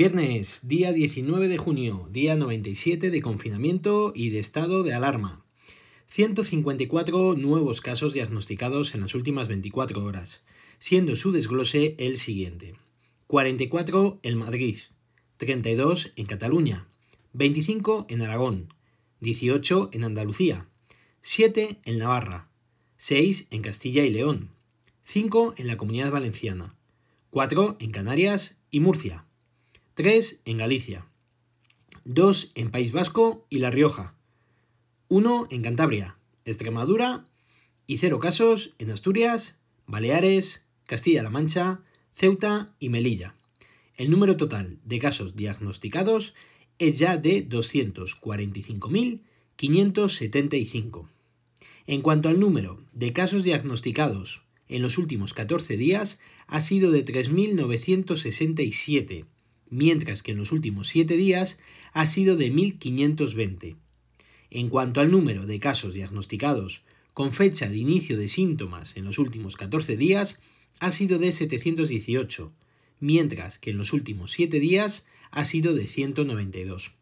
Viernes, día 19 de junio, día 97 de confinamiento y de estado de alarma. 154 nuevos casos diagnosticados en las últimas 24 horas, siendo su desglose el siguiente. 44 en Madrid, 32 en Cataluña, 25 en Aragón, 18 en Andalucía, 7 en Navarra, 6 en Castilla y León, 5 en la Comunidad Valenciana, 4 en Canarias y Murcia. 3 en Galicia, 2 en País Vasco y La Rioja, 1 en Cantabria, Extremadura y 0 casos en Asturias, Baleares, Castilla-La Mancha, Ceuta y Melilla. El número total de casos diagnosticados es ya de 245.575. En cuanto al número de casos diagnosticados en los últimos 14 días, ha sido de 3.967 mientras que en los últimos 7 días ha sido de 1.520. En cuanto al número de casos diagnosticados con fecha de inicio de síntomas en los últimos 14 días, ha sido de 718, mientras que en los últimos 7 días ha sido de 192.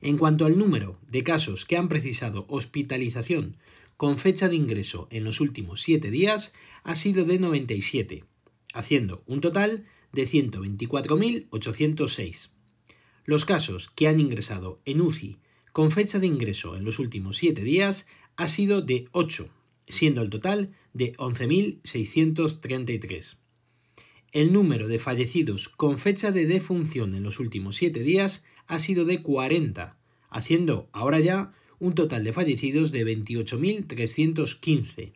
En cuanto al número de casos que han precisado hospitalización con fecha de ingreso en los últimos 7 días, ha sido de 97, haciendo un total de 124.806. Los casos que han ingresado en UCI con fecha de ingreso en los últimos 7 días ha sido de 8, siendo el total de 11.633. El número de fallecidos con fecha de defunción en los últimos 7 días ha sido de 40, haciendo ahora ya un total de fallecidos de 28.315.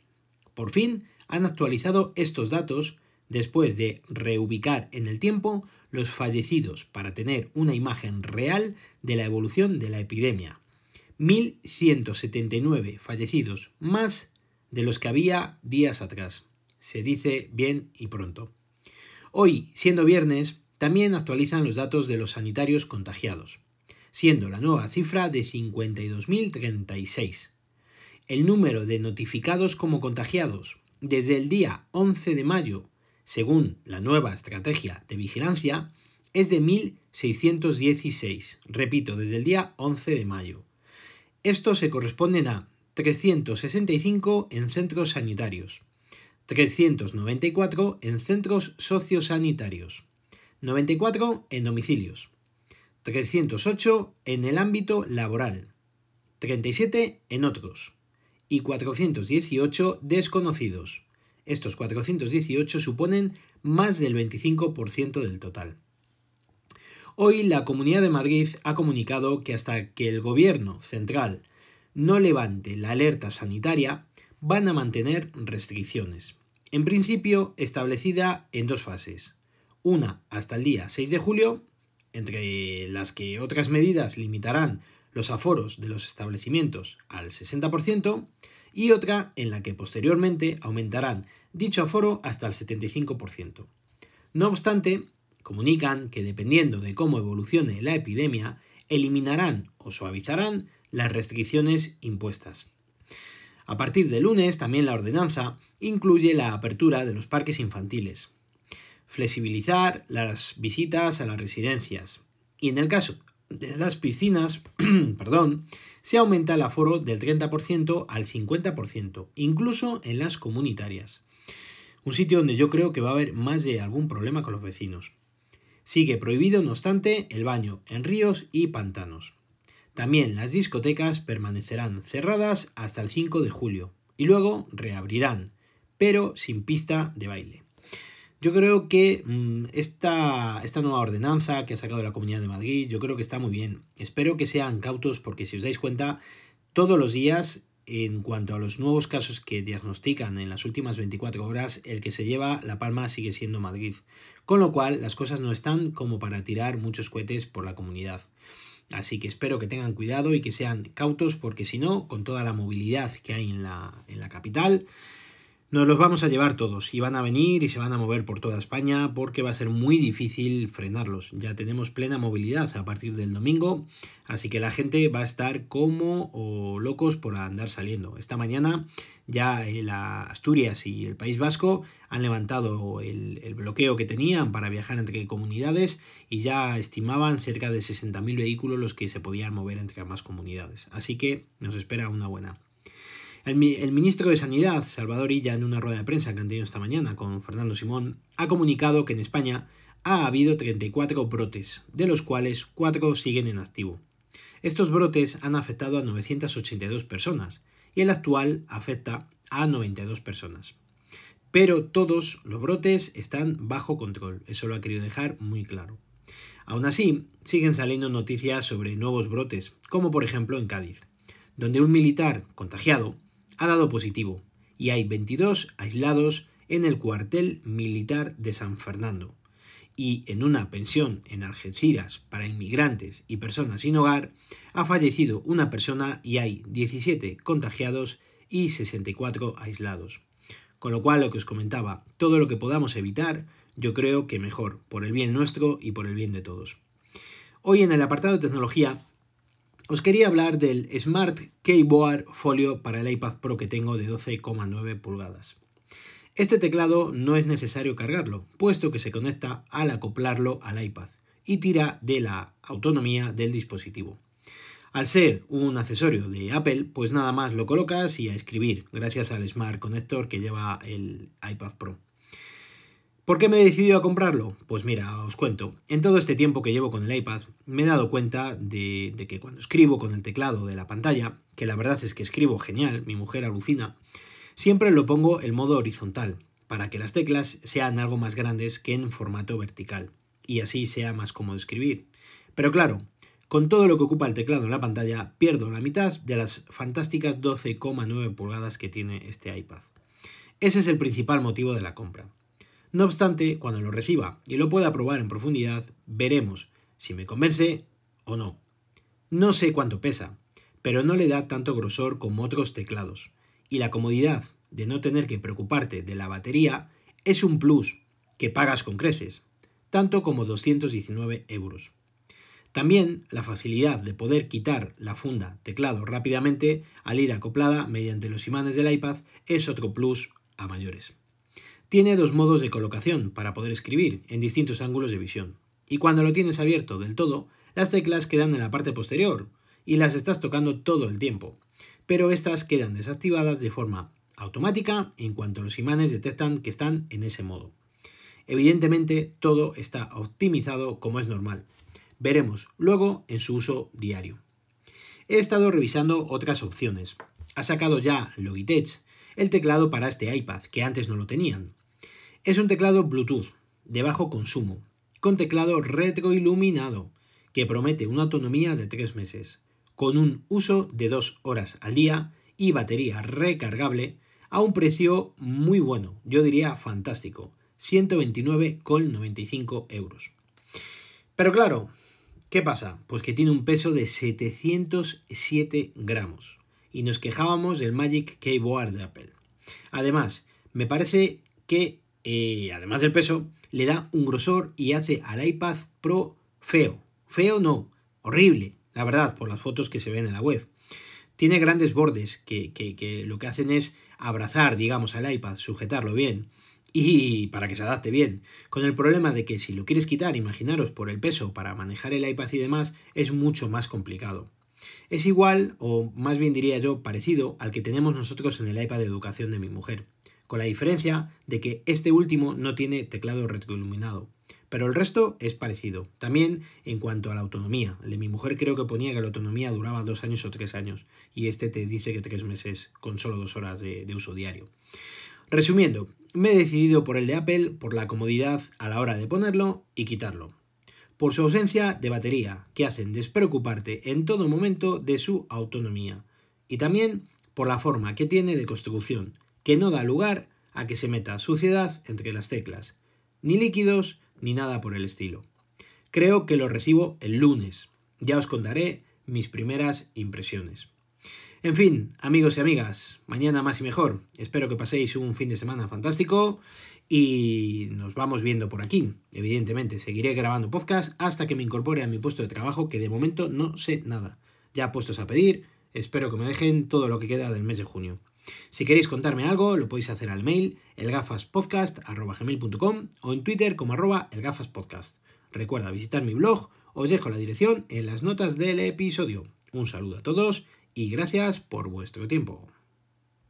Por fin han actualizado estos datos después de reubicar en el tiempo los fallecidos para tener una imagen real de la evolución de la epidemia. 1.179 fallecidos más de los que había días atrás. Se dice bien y pronto. Hoy, siendo viernes, también actualizan los datos de los sanitarios contagiados, siendo la nueva cifra de 52.036. El número de notificados como contagiados desde el día 11 de mayo según la nueva estrategia de vigilancia, es de 1.616, repito, desde el día 11 de mayo. Estos se corresponden a 365 en centros sanitarios, 394 en centros sociosanitarios, 94 en domicilios, 308 en el ámbito laboral, 37 en otros y 418 desconocidos. Estos 418 suponen más del 25% del total. Hoy la Comunidad de Madrid ha comunicado que hasta que el Gobierno central no levante la alerta sanitaria, van a mantener restricciones. En principio, establecida en dos fases. Una hasta el día 6 de julio, entre las que otras medidas limitarán los aforos de los establecimientos al 60%, y otra en la que posteriormente aumentarán dicho aforo hasta el 75%. No obstante, comunican que dependiendo de cómo evolucione la epidemia, eliminarán o suavizarán las restricciones impuestas. A partir de lunes, también la ordenanza incluye la apertura de los parques infantiles, flexibilizar las visitas a las residencias y en el caso de las piscinas, perdón, se aumenta el aforo del 30% al 50%, incluso en las comunitarias. Un sitio donde yo creo que va a haber más de algún problema con los vecinos. Sigue prohibido, no obstante, el baño en ríos y pantanos. También las discotecas permanecerán cerradas hasta el 5 de julio y luego reabrirán, pero sin pista de baile. Yo creo que mm, esta, esta, nueva ordenanza que ha sacado la Comunidad de Madrid, yo creo que está muy bien. Espero que sean cautos porque si os dais cuenta, todos los días, en cuanto a los nuevos casos que diagnostican en las últimas 24 horas, el que se lleva la palma sigue siendo Madrid. Con lo cual, las cosas no están como para tirar muchos cohetes por la comunidad. Así que espero que tengan cuidado y que sean cautos porque si no, con toda la movilidad que hay en la, en la capital, nos los vamos a llevar todos y van a venir y se van a mover por toda España porque va a ser muy difícil frenarlos. Ya tenemos plena movilidad a partir del domingo, así que la gente va a estar como locos por andar saliendo. Esta mañana ya la Asturias y el País Vasco han levantado el, el, bloqueo que tenían para viajar entre comunidades y ya estimaban cerca de 60.000 vehículos los que se podían mover entre ambas comunidades. Así que nos espera una buena. El, ministro de Sanidad, Salvador Illa, en una rueda de prensa que han tenido esta mañana con Fernando Simón, ha comunicado que en España ha habido 34 brotes, de los cuales 4 siguen en activo. Estos brotes han afectado a 982 personas y el actual afecta a 92 personas. Pero todos los brotes están bajo control, eso lo ha querido dejar muy claro. Aún así, siguen saliendo noticias sobre nuevos brotes, como por ejemplo en Cádiz, donde un militar contagiado ha dado positivo y hay 22 aislados en el cuartel militar de San Fernando. Y en una pensión en Algeciras para inmigrantes y personas sin hogar ha fallecido una persona y hay 17 contagiados y 64 aislados. Con lo cual, lo que os comentaba, todo lo que podamos evitar, yo creo que mejor, por el bien nuestro y por el bien de todos. Hoy en el apartado de tecnología os quería hablar del Smart Keyboard Folio para el iPad Pro que tengo de 12,9 pulgadas. Este teclado no es necesario cargarlo, puesto que se conecta al acoplarlo al iPad y tira de la autonomía del dispositivo. Al ser un accesorio de Apple, pues nada más lo colocas y a escribir, gracias al Smart Connector que lleva el iPad Pro. ¿Por qué me he decidido a comprarlo? Pues mira, os cuento. En todo este tiempo que llevo con el iPad, me he dado cuenta de, que cuando escribo con el teclado de la pantalla, que la verdad es que escribo genial, mi mujer alucina, siempre lo pongo en modo horizontal, para que las teclas sean algo más grandes que en formato vertical, y así sea más cómodo escribir. Pero claro, con todo lo que ocupa el teclado en la pantalla, pierdo la mitad de las fantásticas 12,9 pulgadas que tiene este iPad. Ese es el principal motivo de la compra. No obstante, cuando lo reciba y lo pueda probar en profundidad, veremos si me convence o no. No sé cuánto pesa, pero no le da tanto grosor como otros teclados, y la comodidad de no tener que preocuparte de la batería es un plus que pagas con creces, tanto como 219 euros. También la facilidad de poder quitar la funda teclado rápidamente al ir acoplada mediante los imanes del iPad es otro plus a mayores. Tiene dos modos de colocación para poder escribir en distintos ángulos de visión. Y cuando lo tienes abierto del todo, las teclas quedan en la parte posterior y las estás tocando todo el tiempo. Pero estas quedan desactivadas de forma automática en cuanto los imanes detectan que están en ese modo. Evidentemente todo está optimizado como es normal, Veremos luego en su uso diario. He estado revisando otras opciones. Ha sacado ya Logitech el teclado para este iPad, que antes no lo tenían. Es un teclado Bluetooth, de bajo consumo, con teclado retroiluminado, que promete una autonomía de 3 meses, con un uso de 2 horas al día y batería recargable a un precio muy bueno, yo diría fantástico, 129,95 euros. Pero claro, ¿Qué pasa? Pues que tiene un peso de 707 gramos. Y nos quejábamos del Magic Keyboard de Apple. Además, me parece que, eh, además del peso, le da un grosor y hace al iPad Pro feo. Feo no, horrible, la verdad, por las fotos que se ven en la web. Tiene grandes bordes que, que, que lo que hacen es abrazar, digamos, al iPad, sujetarlo bien y para que se adapte bien. Con el problema de que si lo quieres quitar, imaginaros por el peso para manejar el iPad y demás, es mucho más complicado. Es igual, o más bien diría yo, parecido al que tenemos nosotros en el iPad de educación de mi mujer, con la diferencia de que este último no tiene teclado retroiluminado. Pero el resto es parecido. También en cuanto a la autonomía. El de mi mujer creo que ponía que la autonomía duraba dos años o tres años. Y este te dice que tres meses con solo dos horas de, de uso diario. Resumiendo, me he decidido por el de Apple por la comodidad a la hora de ponerlo y quitarlo. Por su ausencia de batería, que hacen despreocuparte en todo momento de su autonomía. Y también por la forma que tiene de construcción, que no da lugar a que se meta suciedad entre las teclas, ni líquidos ni nada por el estilo. Creo que lo recibo el lunes. Ya os contaré mis primeras impresiones. En fin, amigos y amigas, mañana más y mejor. Espero que paséis un fin de semana fantástico y nos vamos viendo por aquí. Evidentemente, seguiré grabando podcast hasta que me incorpore a mi puesto de trabajo, que de momento no sé nada. Ya puestos a pedir, espero que me dejen todo lo que queda del mes de junio. Si queréis contarme algo, lo podéis hacer al mail elgafaspodcast.com o en Twitter como arroba elgafaspodcast. Recuerda visitar mi blog, os dejo la dirección en las notas del episodio. Un saludo a todos y gracias por vuestro tiempo.